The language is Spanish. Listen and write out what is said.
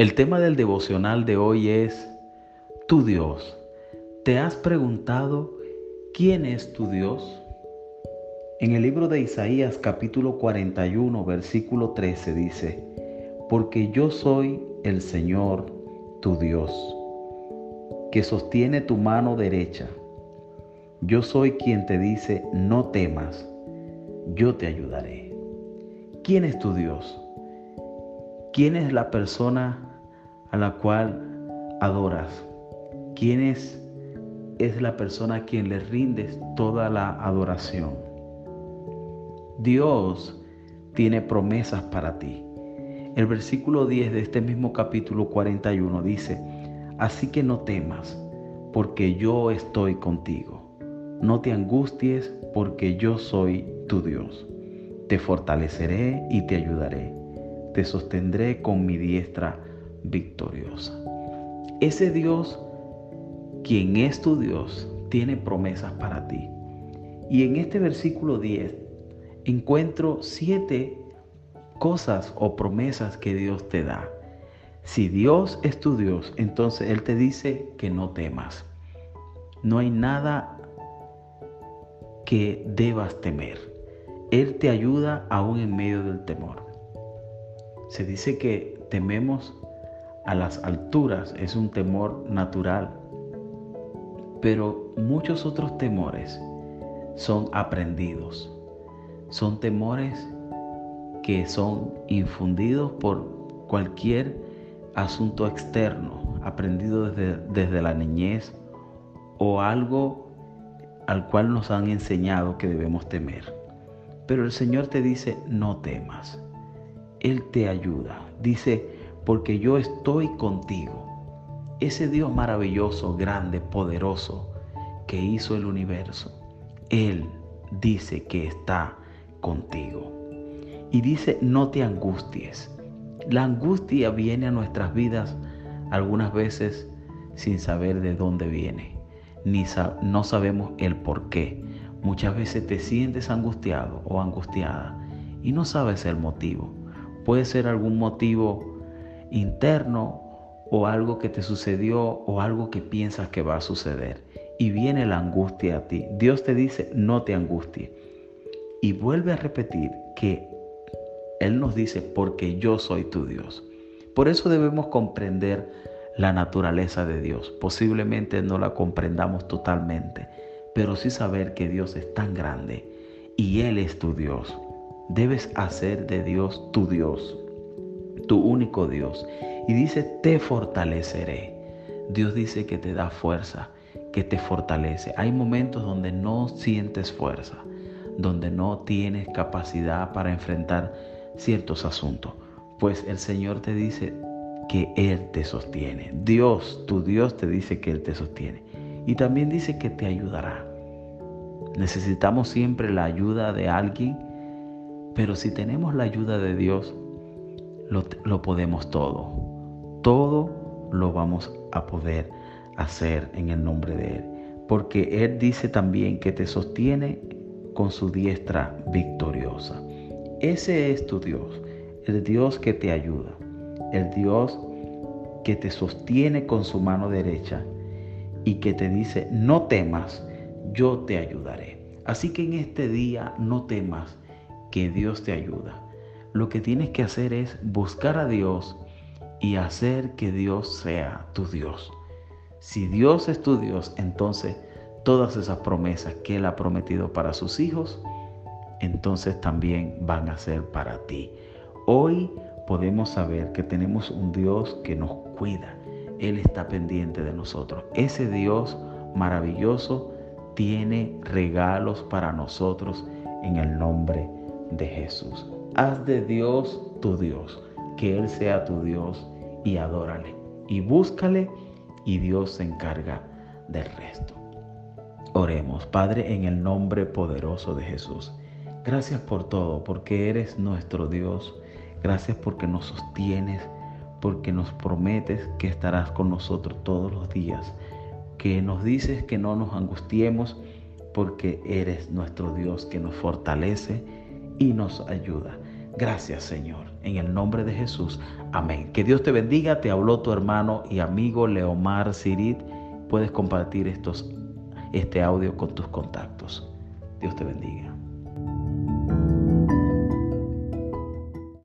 El tema del devocional de hoy es tu Dios. ¿Te has preguntado quién es tu Dios? En el libro de Isaías capítulo 41 versículo 13 dice, porque yo soy el Señor tu Dios, que sostiene tu mano derecha. Yo soy quien te dice, no temas, yo te ayudaré. ¿Quién es tu Dios? ¿Quién es la persona a la cual adoras? ¿Quién es, es la persona a quien le rindes toda la adoración? Dios tiene promesas para ti. El versículo 10 de este mismo capítulo 41 dice, Así que no temas, porque yo estoy contigo. No te angusties, porque yo soy tu Dios. Te fortaleceré y te ayudaré. Te sostendré con mi diestra victoriosa. Ese Dios, quien es tu Dios, tiene promesas para ti. Y en este versículo 10 encuentro siete cosas o promesas que Dios te da. Si Dios es tu Dios, entonces Él te dice que no temas. No hay nada que debas temer. Él te ayuda aún en medio del temor. Se dice que tememos a las alturas, es un temor natural, pero muchos otros temores son aprendidos. Son temores que son infundidos por cualquier asunto externo, aprendido desde, desde la niñez o algo al cual nos han enseñado que debemos temer. Pero el Señor te dice, no temas. Él te ayuda. Dice, porque yo estoy contigo. Ese Dios maravilloso, grande, poderoso, que hizo el universo, Él dice que está contigo. Y dice, no te angusties. La angustia viene a nuestras vidas algunas veces sin saber de dónde viene, ni no sabemos el por qué. Muchas veces te sientes angustiado o angustiada y no sabes el motivo. Puede ser algún motivo interno o algo que te sucedió o algo que piensas que va a suceder. Y viene la angustia a ti. Dios te dice, no te angusties. Y vuelve a repetir que Él nos dice, porque yo soy tu Dios. Por eso debemos comprender la naturaleza de Dios. Posiblemente no la comprendamos totalmente, pero sí saber que Dios es tan grande y Él es tu Dios. Debes hacer de Dios tu Dios, tu único Dios. Y dice, te fortaleceré. Dios dice que te da fuerza, que te fortalece. Hay momentos donde no sientes fuerza donde no tienes capacidad para enfrentar ciertos asuntos. Pues el Señor te dice que Él te sostiene. Dios, tu Dios te dice que Él te sostiene. Y también dice que te ayudará. Necesitamos siempre la ayuda de alguien, pero si tenemos la ayuda de Dios, lo, lo podemos todo. Todo lo vamos a poder hacer en el nombre de Él. Porque Él dice también que te sostiene con su diestra victoriosa. Ese es tu Dios, el Dios que te ayuda, el Dios que te sostiene con su mano derecha y que te dice, no temas, yo te ayudaré. Así que en este día no temas que Dios te ayuda. Lo que tienes que hacer es buscar a Dios y hacer que Dios sea tu Dios. Si Dios es tu Dios, entonces todas esas promesas que Él ha prometido para sus hijos, entonces también van a ser para ti. Hoy podemos saber que tenemos un Dios que nos cuida. Él está pendiente de nosotros. Ese Dios maravilloso tiene regalos para nosotros en el nombre de Jesús. Haz de Dios tu Dios, que Él sea tu Dios y adórale. Y búscale y Dios se encarga del resto. Oremos, Padre, en el nombre poderoso de Jesús. Gracias por todo, porque eres nuestro Dios. Gracias porque nos sostienes, porque nos prometes que estarás con nosotros todos los días, que nos dices que no nos angustiemos, porque eres nuestro Dios que nos fortalece y nos ayuda. Gracias Señor. En el nombre de Jesús. Amén. Que Dios te bendiga. Te habló tu hermano y amigo Leomar Sirit. Puedes compartir estos, este audio con tus contactos. Dios te bendiga.